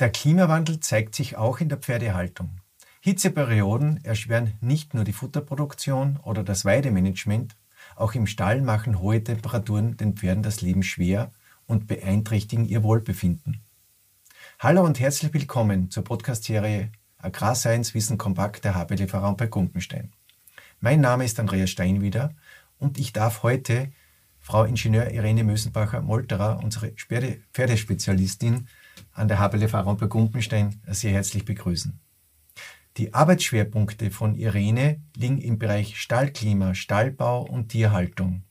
Der Klimawandel zeigt sich auch in der Pferdehaltung. Hitzeperioden erschweren nicht nur die Futterproduktion oder das Weidemanagement, auch im Stall machen hohe Temperaturen den Pferden das Leben schwer und beeinträchtigen ihr Wohlbefinden. Hallo und herzlich willkommen zur Podcast-Serie Agrarscience Wissen Kompakt der HBLV bei Gumpenstein. Mein Name ist Andreas Steinwieder und ich darf heute Frau Ingenieur Irene Mösenbacher-Molterer, unsere Pferdespezialistin an der HBLV bei Gumpenstein, sehr herzlich begrüßen. Die Arbeitsschwerpunkte von Irene liegen im Bereich Stallklima, Stallbau und Tierhaltung.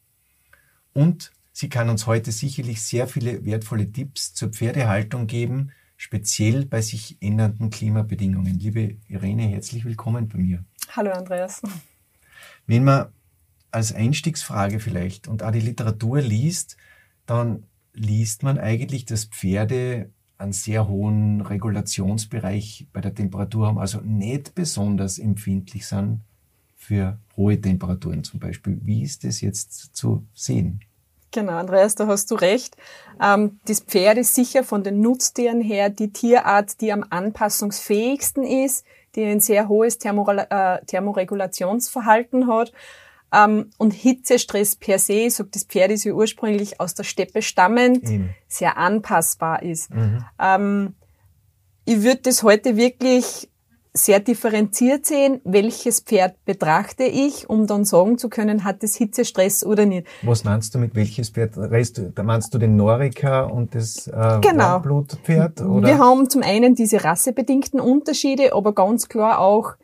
Und sie kann uns heute sicherlich sehr viele wertvolle Tipps zur Pferdehaltung geben, speziell bei sich ändernden Klimabedingungen. Liebe Irene, herzlich willkommen bei mir. Hallo Andreas. Wenn man als Einstiegsfrage vielleicht und auch die Literatur liest, dann liest man eigentlich, dass Pferde einen sehr hohen Regulationsbereich bei der Temperatur haben, also nicht besonders empfindlich sind für hohe Temperaturen zum Beispiel. Wie ist das jetzt zu sehen? Genau, Andreas, da hast du recht. Ähm, das Pferd ist sicher von den Nutztieren her die Tierart, die am anpassungsfähigsten ist, die ein sehr hohes äh, Thermoregulationsverhalten hat. Ähm, und Hitzestress per se, sagt das Pferd ist ja ursprünglich aus der Steppe stammend, mhm. sehr anpassbar ist. Mhm. Ähm, ich würde das heute wirklich sehr differenziert sehen, welches Pferd betrachte ich, um dann sagen zu können, hat es Hitzestress oder nicht. Was meinst du mit welches Pferd? Meinst du den Norika und das äh, genau. Blutpferd? Oder? Wir haben zum einen diese rassebedingten Unterschiede, aber ganz klar auch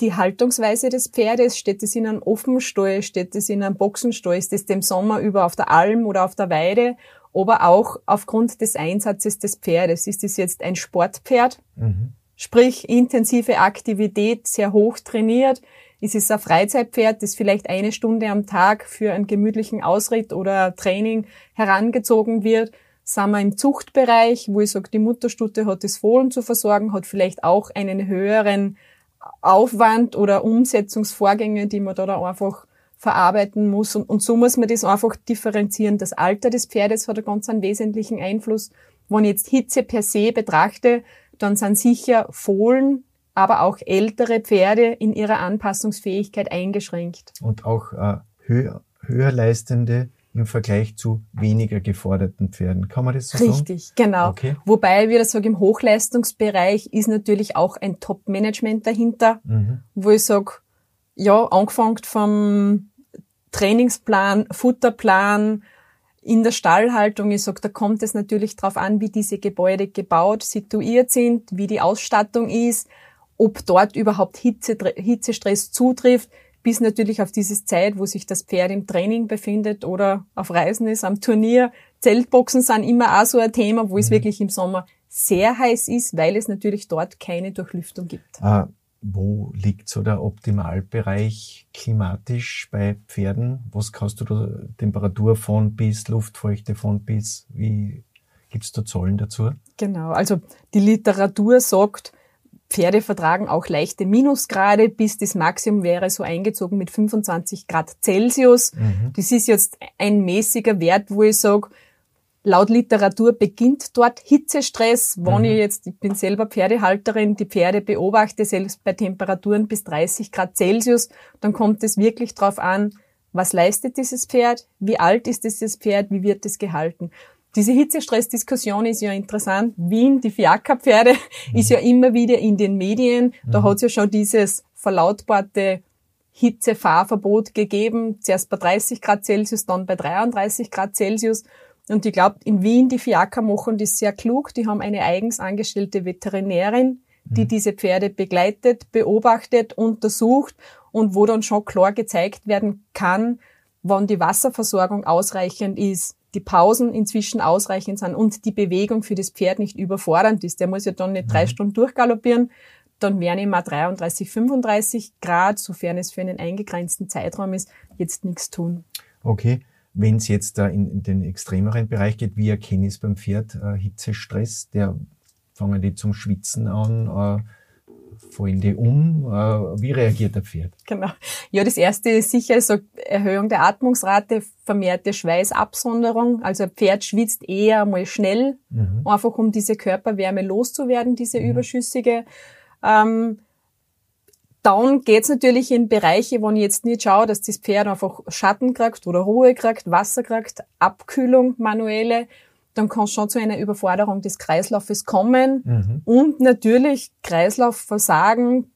die Haltungsweise des Pferdes, steht es in einem Offenstall, steht es in einem Boxenstall, ist es dem Sommer über auf der Alm oder auf der Weide, aber auch aufgrund des Einsatzes des Pferdes. Ist es jetzt ein Sportpferd? Mhm Sprich, intensive Aktivität, sehr hoch trainiert. Es ist ein Freizeitpferd, das vielleicht eine Stunde am Tag für einen gemütlichen Ausritt oder Training herangezogen wird. Sind wir im Zuchtbereich, wo ich sage, die Mutterstute hat das Fohlen zu versorgen, hat vielleicht auch einen höheren Aufwand oder Umsetzungsvorgänge, die man da, da einfach verarbeiten muss. Und, und so muss man das einfach differenzieren. Das Alter des Pferdes hat einen ganz einen wesentlichen Einfluss. Wenn ich jetzt Hitze per se betrachte, dann sind sicher Fohlen, aber auch ältere Pferde in ihrer Anpassungsfähigkeit eingeschränkt. Und auch äh, höher, höher leistende im Vergleich zu weniger geforderten Pferden. Kann man das so Richtig, sagen? Richtig, genau. Okay. Wobei, wie ich sage, im Hochleistungsbereich ist natürlich auch ein Top-Management dahinter, mhm. wo ich sage, ja, angefangen vom Trainingsplan, Futterplan, in der Stallhaltung, ich sage, da kommt es natürlich darauf an, wie diese Gebäude gebaut, situiert sind, wie die Ausstattung ist, ob dort überhaupt Hitze, Hitzestress zutrifft, bis natürlich auf diese Zeit, wo sich das Pferd im Training befindet oder auf Reisen ist, am Turnier. Zeltboxen sind immer auch so ein Thema, wo mhm. es wirklich im Sommer sehr heiß ist, weil es natürlich dort keine Durchlüftung gibt. Ah, wo liegt so der Optimalbereich klimatisch bei Pferden? Was kannst du da Temperatur von bis, Luftfeuchte von bis? Wie gibt's da Zahlen dazu? Genau, also die Literatur sagt, Pferde vertragen auch leichte Minusgrade, bis das Maximum wäre so eingezogen mit 25 Grad Celsius. Mhm. Das ist jetzt ein mäßiger Wert, wo ich sage, Laut Literatur beginnt dort Hitzestress. Wenn mhm. ich jetzt, ich bin selber Pferdehalterin, die Pferde beobachte, selbst bei Temperaturen bis 30 Grad Celsius, dann kommt es wirklich darauf an, was leistet dieses Pferd, wie alt ist dieses Pferd, wie wird es gehalten. Diese Hitzestress-Diskussion ist ja interessant. Wien, die Fiakerpferde, mhm. ist ja immer wieder in den Medien. Da mhm. hat es ja schon dieses verlautbarte Hitzefahrverbot gegeben. Zuerst bei 30 Grad Celsius, dann bei 33 Grad Celsius. Und ich glaube, in Wien, die Fiaker machen das sehr klug. Die haben eine eigens angestellte Veterinärin, die mhm. diese Pferde begleitet, beobachtet, untersucht und wo dann schon klar gezeigt werden kann, wann die Wasserversorgung ausreichend ist, die Pausen inzwischen ausreichend sind und die Bewegung für das Pferd nicht überfordernd ist. Der muss ja dann nicht drei mhm. Stunden durchgaloppieren. Dann wären immer 33, 35 Grad, sofern es für einen eingegrenzten Zeitraum ist, jetzt nichts tun. Okay. Wenn es jetzt da in, in, den extremeren Bereich geht, wie erkenne ich es beim Pferd? Äh, Hitzestress, der fangen die zum Schwitzen an, äh, fallen die um? Äh, wie reagiert der Pferd? Genau. Ja, das erste ist sicher so Erhöhung der Atmungsrate, vermehrte Schweißabsonderung. Also ein Pferd schwitzt eher mal schnell, mhm. einfach um diese Körperwärme loszuwerden, diese mhm. überschüssige. Ähm, dann geht's natürlich in Bereiche, wo ich jetzt nicht schaue, dass das Pferd einfach Schatten kriegt oder Ruhe kriegt, Wasser kriegt, Abkühlung manuelle, dann kann es schon zu einer Überforderung des Kreislaufes kommen. Mhm. Und natürlich Kreislaufversagen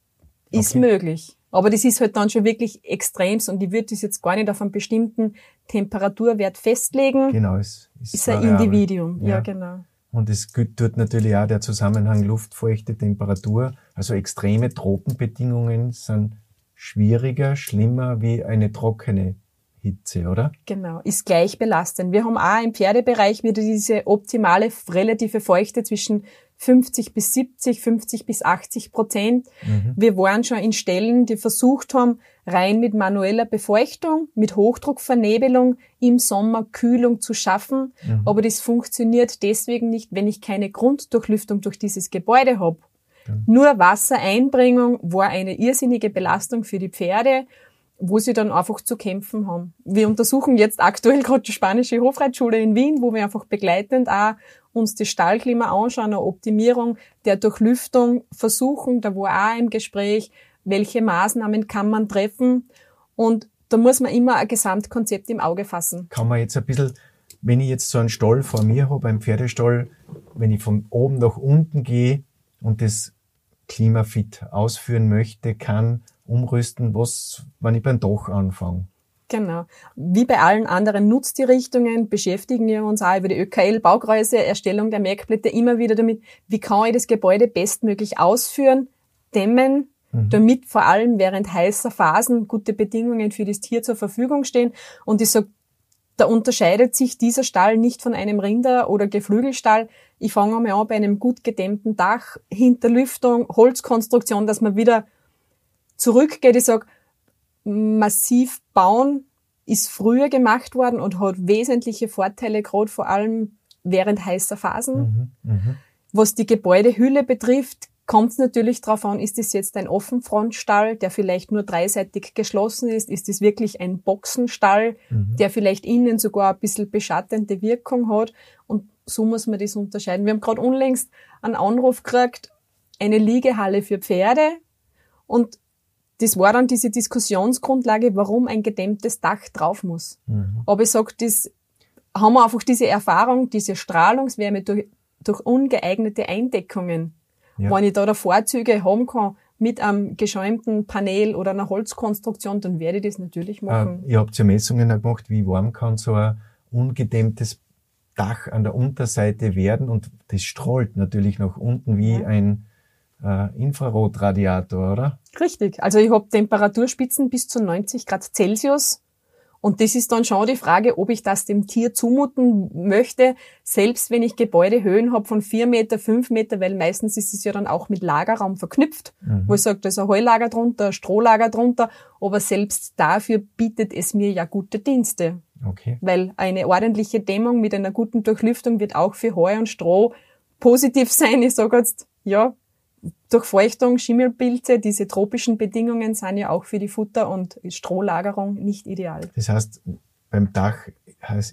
ist okay. möglich. Aber das ist halt dann schon wirklich extremst und ich würde das jetzt gar nicht auf einen bestimmten Temperaturwert festlegen. Genau, es ist, ist ein Individuum. Ja. ja, genau. Und es tut natürlich auch der Zusammenhang Luftfeuchte, Temperatur. Also extreme Tropenbedingungen sind schwieriger, schlimmer wie eine trockene Hitze, oder? Genau, ist gleich belastend. Wir haben auch im Pferdebereich wieder diese optimale relative Feuchte zwischen 50 bis 70, 50 bis 80 Prozent. Mhm. Wir waren schon in Stellen, die versucht haben, rein mit manueller Befeuchtung, mit Hochdruckvernebelung im Sommer Kühlung zu schaffen. Mhm. Aber das funktioniert deswegen nicht, wenn ich keine Grunddurchlüftung durch dieses Gebäude habe. Mhm. Nur Wassereinbringung war eine irrsinnige Belastung für die Pferde wo sie dann einfach zu kämpfen haben. Wir untersuchen jetzt aktuell gerade die spanische Hofreitschule in Wien, wo wir einfach begleitend auch uns das Stallklima anschauen, eine Optimierung der Durchlüftung versuchen. Da war auch im Gespräch, welche Maßnahmen kann man treffen. Und da muss man immer ein Gesamtkonzept im Auge fassen. Kann man jetzt ein bisschen, wenn ich jetzt so einen Stall vor mir habe, einen Pferdestall, wenn ich von oben nach unten gehe und das klimafit ausführen möchte, kann, umrüsten, was, wenn ich beim Dach anfange. Genau. Wie bei allen anderen Nutztierrichtungen beschäftigen wir uns auch über die ÖKL-Baukreise, Erstellung der Merkblätter immer wieder damit, wie kann ich das Gebäude bestmöglich ausführen, dämmen, mhm. damit vor allem während heißer Phasen gute Bedingungen für das Tier zur Verfügung stehen. Und ich sage, da unterscheidet sich dieser Stall nicht von einem Rinder- oder Geflügelstall. Ich fange einmal an bei einem gut gedämmten Dach, Hinterlüftung, Holzkonstruktion, dass man wieder zurückgeht. Ich sage, massiv bauen ist früher gemacht worden und hat wesentliche Vorteile, gerade vor allem während heißer Phasen. Mhm, mh. Was die Gebäudehülle betrifft, kommt es natürlich darauf an, ist es jetzt ein Offenfrontstall, der vielleicht nur dreiseitig geschlossen ist? Ist es wirklich ein Boxenstall, mhm. der vielleicht innen sogar ein bisschen beschattende Wirkung hat? Und so muss man das unterscheiden. Wir haben gerade unlängst einen Anruf gekriegt, eine Liegehalle für Pferde. Und das war dann diese Diskussionsgrundlage, warum ein gedämmtes Dach drauf muss. Mhm. Aber ich sage, das haben wir einfach diese Erfahrung, diese Strahlungswärme durch, durch ungeeignete Eindeckungen. Ja. Wenn ich da Vorzüge haben kann mit einem geschäumten Panel oder einer Holzkonstruktion, dann werde ich das natürlich machen. Äh, ihr habt ja Messungen gemacht, wie warm kann so ein ungedämmtes Dach an der Unterseite werden und das strahlt natürlich nach unten wie ja. ein äh, Infrarotradiator, oder? Richtig. Also ich habe Temperaturspitzen bis zu 90 Grad Celsius. Und das ist dann schon die Frage, ob ich das dem Tier zumuten möchte, selbst wenn ich Gebäudehöhen habe von vier Meter, fünf Meter, weil meistens ist es ja dann auch mit Lagerraum verknüpft, mhm. wo ich sage, da ist ein Heulager drunter, ein Strohlager drunter, aber selbst dafür bietet es mir ja gute Dienste. Okay. Weil eine ordentliche Dämmung mit einer guten Durchlüftung wird auch für Heu und Stroh positiv sein. Ich sage jetzt, ja, Durchfeuchtung, Schimmelpilze, diese tropischen Bedingungen sind ja auch für die Futter- und Strohlagerung nicht ideal. Das heißt, beim Dach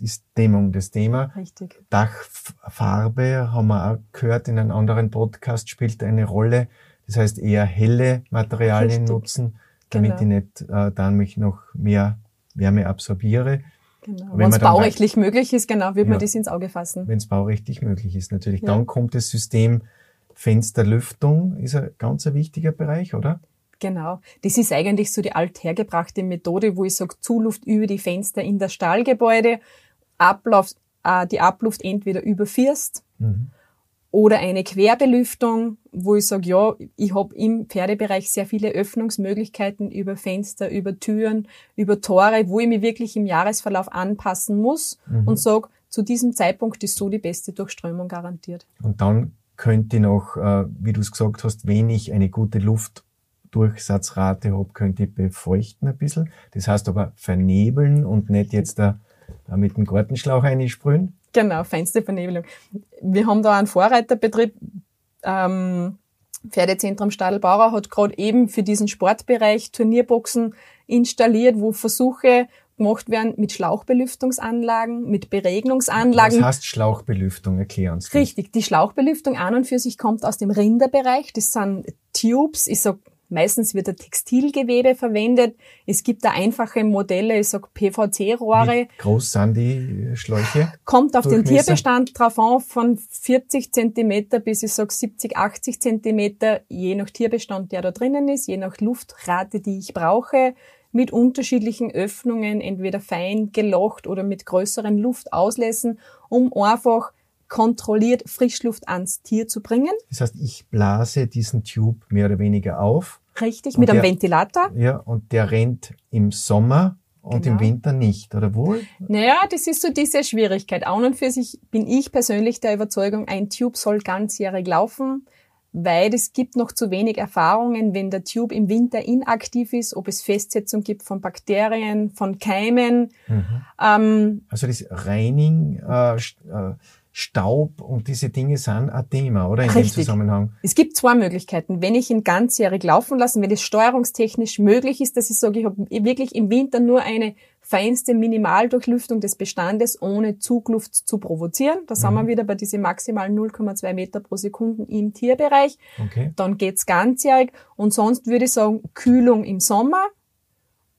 ist Dämmung das Thema. Richtig. Dachfarbe, haben wir auch gehört in einem anderen Podcast, spielt eine Rolle. Das heißt, eher helle Materialien Richtig. nutzen, damit genau. ich nicht äh, dann mich noch mehr Wärme absorbiere. Genau. Wenn es baurechtlich möglich ist, genau, wird ja, man das ins Auge fassen. Wenn es baurechtlich möglich ist, natürlich. Ja. Dann kommt das System Fensterlüftung ist ein ganz wichtiger Bereich, oder? Genau. Das ist eigentlich so die althergebrachte Methode, wo ich sage, Zuluft über die Fenster in das Stallgebäude, Ablauf, äh, die Abluft entweder überfirst mhm. oder eine Querbelüftung, wo ich sage, ja, ich habe im Pferdebereich sehr viele Öffnungsmöglichkeiten über Fenster, über Türen, über Tore, wo ich mich wirklich im Jahresverlauf anpassen muss mhm. und sage, zu diesem Zeitpunkt ist so die beste Durchströmung garantiert. Und dann könnte noch, äh, wie du es gesagt hast, wenn ich eine gute Luftdurchsatzrate habe, könnte ich befeuchten ein bisschen. Das heißt aber vernebeln und nicht jetzt da, mit dem Gartenschlauch einsprühen. Genau, feinste Vernebelung. Wir haben da einen Vorreiterbetrieb, ähm, Pferdezentrum Stadelbauer hat gerade eben für diesen Sportbereich Turnierboxen installiert, wo Versuche gemacht werden mit Schlauchbelüftungsanlagen, mit Beregnungsanlagen. Was heißt Schlauchbelüftung? Erklär uns das. Richtig, die Schlauchbelüftung an und für sich kommt aus dem Rinderbereich. Das sind Tubes, ich sag Meistens wird ein Textilgewebe verwendet. Es gibt da einfache Modelle, ich sag PVC-Rohre. Wie groß sind die Schläuche? Kommt auf den Tierbestand drauf an, von 40 Zentimeter bis ich sag 70, 80 Zentimeter, je nach Tierbestand, der da drinnen ist, je nach Luftrate, die ich brauche, mit unterschiedlichen Öffnungen, entweder fein gelocht oder mit größeren Luftauslassen, um einfach kontrolliert Frischluft ans Tier zu bringen. Das heißt, ich blase diesen Tube mehr oder weniger auf. Richtig, mit der, einem Ventilator. Ja, und der rennt im Sommer und genau. im Winter nicht, oder wohl? Naja, das ist so diese Schwierigkeit. An und für sich bin ich persönlich der Überzeugung, ein Tube soll ganzjährig laufen, weil es gibt noch zu wenig Erfahrungen, wenn der Tube im Winter inaktiv ist, ob es Festsetzung gibt von Bakterien, von Keimen. Mhm. Ähm, also das Reining, äh, äh Staub und diese Dinge sind ein Thema, oder? In Richtig. dem Zusammenhang. Es gibt zwei Möglichkeiten. Wenn ich ihn ganzjährig laufen lasse, wenn es steuerungstechnisch möglich ist, dass ich sage, ich habe wirklich im Winter nur eine feinste Minimaldurchlüftung des Bestandes, ohne Zugluft zu provozieren. Da mhm. sind wir mhm. wieder bei diesen maximalen 0,2 Meter pro Sekunde im Tierbereich. Okay. Dann geht's ganzjährig. Und sonst würde ich sagen, Kühlung im Sommer.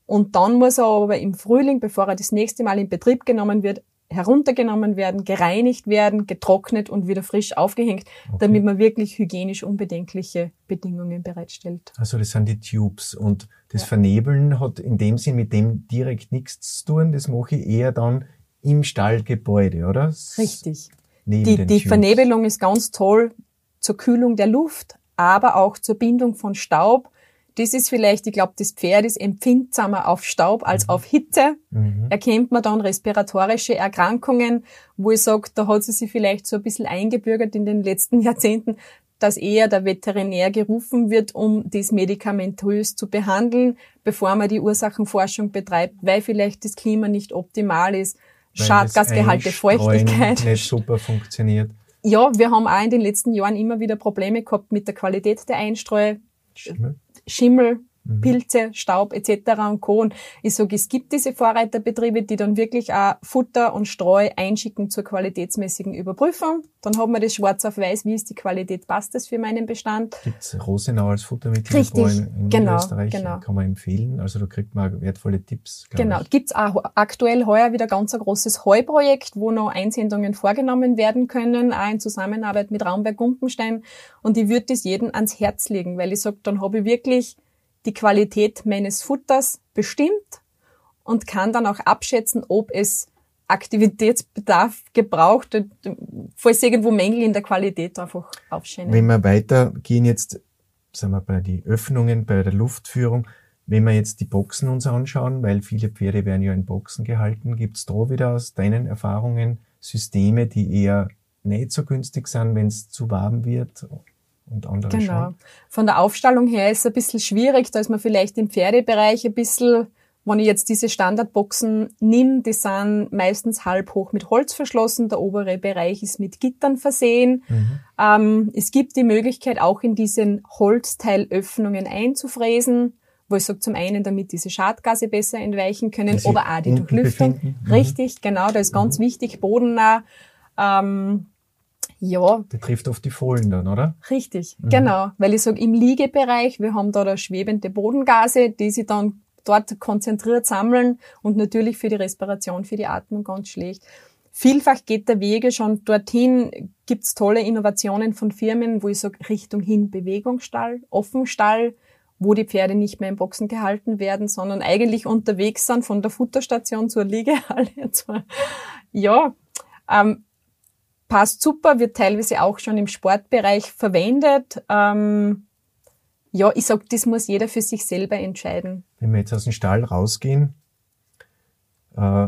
Und dann muss er aber im Frühling, bevor er das nächste Mal in Betrieb genommen wird, heruntergenommen werden, gereinigt werden, getrocknet und wieder frisch aufgehängt, okay. damit man wirklich hygienisch unbedenkliche Bedingungen bereitstellt. Also das sind die Tubes und das ja. Vernebeln hat in dem Sinn mit dem direkt nichts zu tun, das mache ich eher dann im Stallgebäude, oder? Richtig. Die, die Vernebelung ist ganz toll zur Kühlung der Luft, aber auch zur Bindung von Staub das ist vielleicht, ich glaube, das Pferd ist empfindsamer auf Staub als mhm. auf Hitze. Mhm. Erkennt man dann respiratorische Erkrankungen, wo ich sage, da hat sie sich vielleicht so ein bisschen eingebürgert in den letzten Jahrzehnten, dass eher der Veterinär gerufen wird, um das medikamentös zu behandeln, bevor man die Ursachenforschung betreibt, weil vielleicht das Klima nicht optimal ist, Schadgasgehalte, Feuchtigkeit. nicht super funktioniert. Ja, wir haben auch in den letzten Jahren immer wieder Probleme gehabt mit der Qualität der Einstreu. Schimmel. Schimmel. Pilze, Staub etc. und Co. Und ich sage, es gibt diese Vorreiterbetriebe, die dann wirklich auch Futter und Streu einschicken zur qualitätsmäßigen Überprüfung. Dann haben wir das schwarz auf weiß, wie ist die Qualität, passt das für meinen Bestand. Gibt's Rosenau als Futtermittel Richtig, in, in genau, Österreich, genau. kann man empfehlen. Also da kriegt man wertvolle Tipps. Genau, ich. gibt's auch aktuell heuer wieder ganz ein großes Heuprojekt, wo noch Einsendungen vorgenommen werden können, auch in Zusammenarbeit mit Raumberg Gumpenstein. Und ich würde das jedem ans Herz legen, weil ich sage, dann habe ich wirklich die Qualität meines Futters bestimmt und kann dann auch abschätzen, ob es Aktivitätsbedarf gebraucht, falls irgendwo Mängel in der Qualität einfach aufscheinen. Wenn wir weitergehen jetzt, sagen wir bei den Öffnungen, bei der Luftführung, wenn wir jetzt die Boxen uns anschauen, weil viele Pferde werden ja in Boxen gehalten, gibt es da wieder aus deinen Erfahrungen Systeme, die eher nicht so günstig sind, wenn es zu warm wird und andere Genau. Schon. Von der Aufstallung her ist es ein bisschen schwierig, da ist man vielleicht im Pferdebereich ein bisschen, wenn ich jetzt diese Standardboxen nimm, die sind meistens halb hoch mit Holz verschlossen, der obere Bereich ist mit Gittern versehen. Mhm. Ähm, es gibt die Möglichkeit, auch in diesen Holzteilöffnungen einzufräsen wo ich sage, zum einen, damit diese Schadgase besser entweichen können, aber auch die Durchlüftung. Mhm. Richtig, genau, da ist ganz mhm. wichtig, bodennah. Ähm, ja. Betrifft oft die Fohlen dann, oder? Richtig, mhm. genau. Weil ich sage, im Liegebereich, wir haben da, da schwebende Bodengase, die sich dann dort konzentriert sammeln und natürlich für die Respiration, für die Atmung ganz schlecht. Vielfach geht der Wege schon dorthin, gibt's tolle Innovationen von Firmen, wo ich sage, Richtung hin Bewegungsstall, Offenstall, wo die Pferde nicht mehr in Boxen gehalten werden, sondern eigentlich unterwegs sind von der Futterstation zur Liegehalle. ja, ähm, passt super, wird teilweise auch schon im Sportbereich verwendet. Ähm, ja, ich sag, das muss jeder für sich selber entscheiden. Wenn wir jetzt aus dem Stall rausgehen, äh,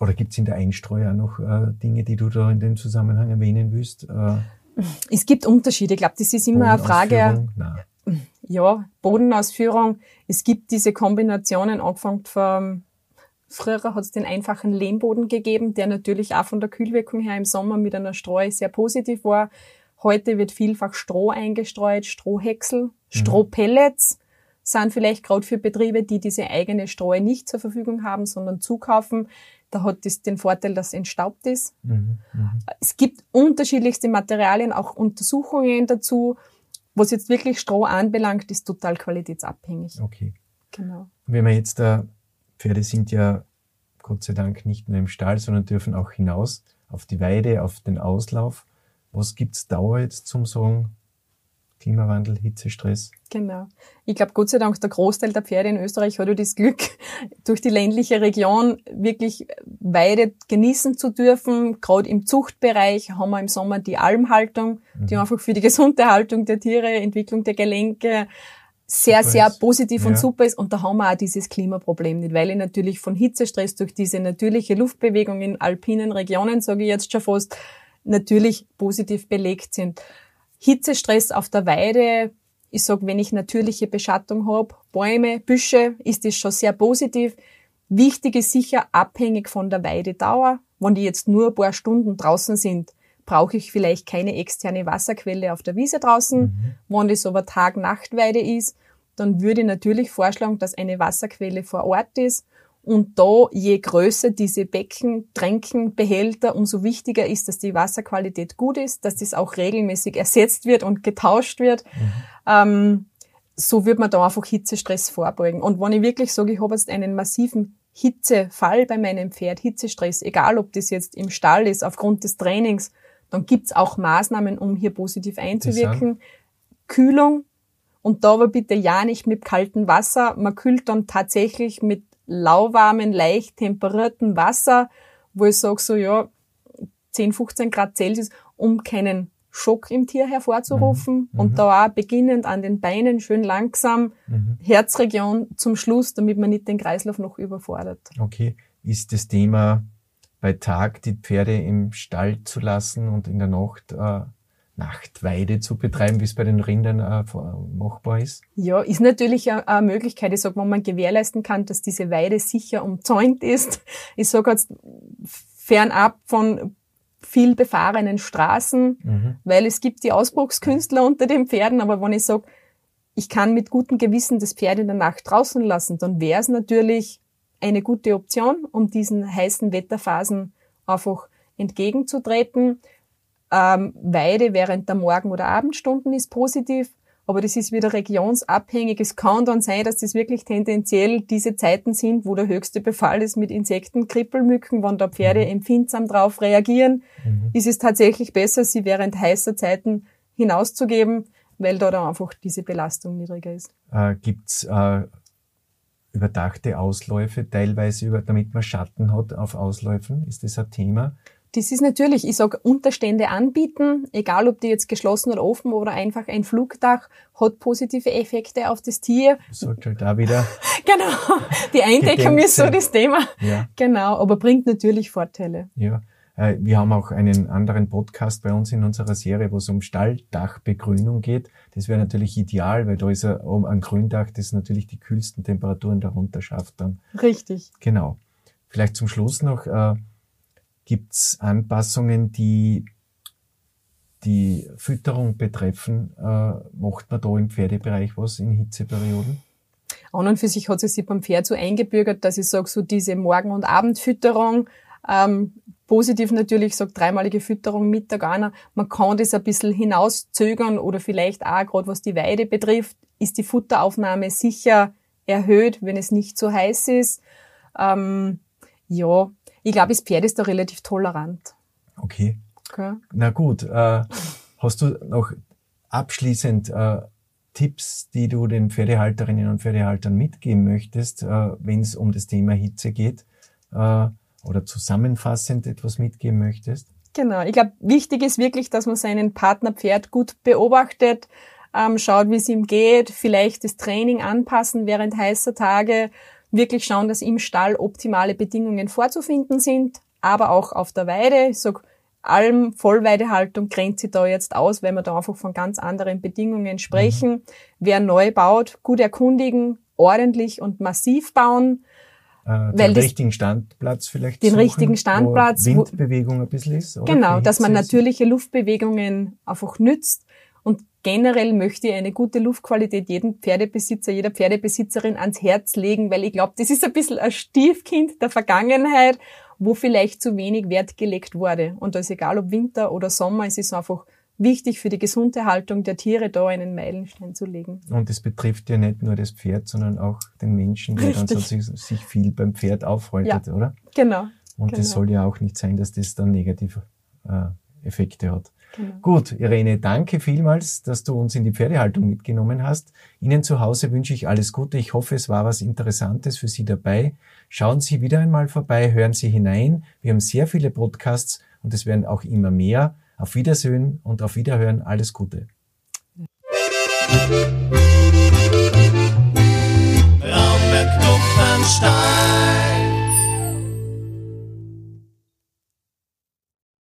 oder gibt's in der Einstreu auch noch äh, Dinge, die du da in dem Zusammenhang erwähnen willst? Äh, es gibt Unterschiede. Ich glaube, das ist immer eine Frage. Nein. Ja, Bodenausführung. Es gibt diese Kombinationen, angefangen vom Früher hat es den einfachen Lehmboden gegeben, der natürlich auch von der Kühlwirkung her im Sommer mit einer Streu sehr positiv war. Heute wird vielfach Stroh eingestreut, Strohhäcksel, mhm. Strohpellets sind vielleicht gerade für Betriebe, die diese eigene Streue nicht zur Verfügung haben, sondern zukaufen. Da hat es den Vorteil, dass es entstaubt ist. Mhm, mh. Es gibt unterschiedlichste Materialien, auch Untersuchungen dazu. Was jetzt wirklich Stroh anbelangt, ist total qualitätsabhängig. Okay. Genau. Wenn wir jetzt da, Pferde sind ja Gott sei Dank nicht nur im Stall, sondern dürfen auch hinaus auf die Weide, auf den Auslauf. Was gibt's Dauer jetzt zum Sagen? Klimawandel, Hitzestress. Genau. Ich glaube, Gott sei Dank, der Großteil der Pferde in Österreich hat ja das Glück, durch die ländliche Region wirklich Weide genießen zu dürfen. Gerade im Zuchtbereich haben wir im Sommer die Almhaltung, die mhm. einfach für die gesunde Haltung der Tiere, Entwicklung der Gelenke sehr, super sehr ist. positiv und super ist. Und da haben wir auch dieses Klimaproblem nicht, weil ich natürlich von Hitzestress durch diese natürliche Luftbewegung in alpinen Regionen, sage ich jetzt schon fast, natürlich positiv belegt sind. Hitzestress auf der Weide, ich sag, wenn ich natürliche Beschattung habe, Bäume, Büsche, ist das schon sehr positiv. Wichtig ist sicher abhängig von der Weidedauer. Wenn die jetzt nur ein paar Stunden draußen sind, brauche ich vielleicht keine externe Wasserquelle auf der Wiese draußen. Mhm. Wenn das aber Tag-Nacht-Weide ist, dann würde ich natürlich vorschlagen, dass eine Wasserquelle vor Ort ist und da, je größer diese Becken, Tränken, Behälter, umso wichtiger ist, dass die Wasserqualität gut ist, dass das auch regelmäßig ersetzt wird und getauscht wird. Mhm. Ähm, so wird man da einfach Hitzestress vorbeugen. Und wenn ich wirklich sage, ich habe jetzt einen massiven Hitzefall bei meinem Pferd, Hitzestress, egal ob das jetzt im Stall ist, aufgrund des Trainings, dann gibt's auch Maßnahmen, um hier positiv einzuwirken. Kühlung, und da aber bitte ja nicht mit kaltem Wasser. Man kühlt dann tatsächlich mit lauwarmen, leicht temperierten Wasser, wo ich sage so, ja, 10, 15 Grad Celsius, um keinen Schock im Tier hervorzurufen mhm. und mhm. da auch beginnend an den Beinen schön langsam, mhm. Herzregion zum Schluss, damit man nicht den Kreislauf noch überfordert. Okay, ist das Thema bei Tag die Pferde im Stall zu lassen und in der Nacht äh, Nachtweide zu betreiben, wie es bei den Rindern äh, machbar ist? Ja, ist natürlich eine, Möglichkeit. Ich sage, wenn man gewährleisten kann, dass diese Weide sicher umzäunt ist. Ich sage jetzt fernab von viel befahrenen Straßen, mhm. weil es gibt die Ausbruchskünstler unter den Pferden, aber wenn ich sage, ich kann mit gutem Gewissen das Pferd in der Nacht draußen lassen, dann wäre es natürlich eine gute Option, um diesen heißen Wetterphasen einfach entgegenzutreten. Ähm, Weide während der Morgen- oder Abendstunden ist positiv, aber das ist wieder regionsabhängig. Es kann dann sein, dass das wirklich tendenziell diese Zeiten sind, wo der höchste Befall ist mit Insekten, Krippelmücken, wenn da Pferde mhm. empfindsam drauf reagieren, mhm. ist es tatsächlich besser, sie während heißer Zeiten hinauszugeben, weil da dann einfach diese Belastung niedriger ist. Äh, gibt's äh, überdachte Ausläufe, teilweise über, damit man Schatten hat auf Ausläufen? Ist das ein Thema? Das ist natürlich, ich sage, Unterstände anbieten, egal ob die jetzt geschlossen oder offen oder einfach ein Flugdach, hat positive Effekte auf das Tier. Sollte halt da wieder. genau. Die Eindeckung ist so das Thema. Ja. Genau, aber bringt natürlich Vorteile. Ja. Äh, wir haben auch einen anderen Podcast bei uns in unserer Serie, wo es um Stalldachbegrünung geht. Das wäre natürlich ideal, weil da ist ein Gründach, das natürlich die kühlsten Temperaturen darunter schafft dann. Richtig. Genau. Vielleicht zum Schluss noch, äh, Gibt es Anpassungen, die die Fütterung betreffen? Äh, macht man da im Pferdebereich was in Hitzeperioden? An und für sich hat es sich beim Pferd so eingebürgert, dass ich sage, so diese Morgen- und Abendfütterung, ähm, positiv natürlich, sage dreimalige Fütterung, Mittag einer, man kann das ein bisschen hinauszögern oder vielleicht auch, gerade was die Weide betrifft, ist die Futteraufnahme sicher erhöht, wenn es nicht zu heiß ist. Ähm, ja, ich glaube, das Pferd ist da relativ tolerant. Okay. okay. Na gut. Äh, hast du noch abschließend äh, Tipps, die du den Pferdehalterinnen und Pferdehaltern mitgeben möchtest, äh, wenn es um das Thema Hitze geht? Äh, oder zusammenfassend etwas mitgeben möchtest? Genau. Ich glaube, wichtig ist wirklich, dass man seinen Partnerpferd gut beobachtet, ähm, schaut, wie es ihm geht, vielleicht das Training anpassen während heißer Tage wirklich schauen, dass im Stall optimale Bedingungen vorzufinden sind, aber auch auf der Weide. Ich sag, Alm, Vollweidehaltung grenzt sich da jetzt aus, weil wir da einfach von ganz anderen Bedingungen sprechen. Mhm. Wer neu baut, gut erkundigen, ordentlich und massiv bauen. Äh, den richtigen Standplatz vielleicht Den suchen, richtigen Standplatz. Wo Windbewegung ein bisschen ist. Oder genau, dass man natürliche Luftbewegungen einfach nützt. Und generell möchte ich eine gute Luftqualität jedem Pferdebesitzer, jeder Pferdebesitzerin ans Herz legen, weil ich glaube, das ist ein bisschen ein Stiefkind der Vergangenheit, wo vielleicht zu wenig Wert gelegt wurde. Und da ist egal ob Winter oder Sommer, es ist einfach wichtig für die gesunde Haltung der Tiere, da einen Meilenstein zu legen. Und es betrifft ja nicht nur das Pferd, sondern auch den Menschen, der Richtig. dann sich, sich viel beim Pferd aufhaltet, ja, oder? Genau. Und genau. das soll ja auch nicht sein, dass das dann negative äh, Effekte hat. Genau. Gut, Irene, danke vielmals, dass du uns in die Pferdehaltung mitgenommen hast. Ihnen zu Hause wünsche ich alles Gute. Ich hoffe, es war was Interessantes für Sie dabei. Schauen Sie wieder einmal vorbei, hören Sie hinein. Wir haben sehr viele Podcasts und es werden auch immer mehr. Auf Wiedersehen und auf Wiederhören. Alles Gute. Raumberg Klopfenstein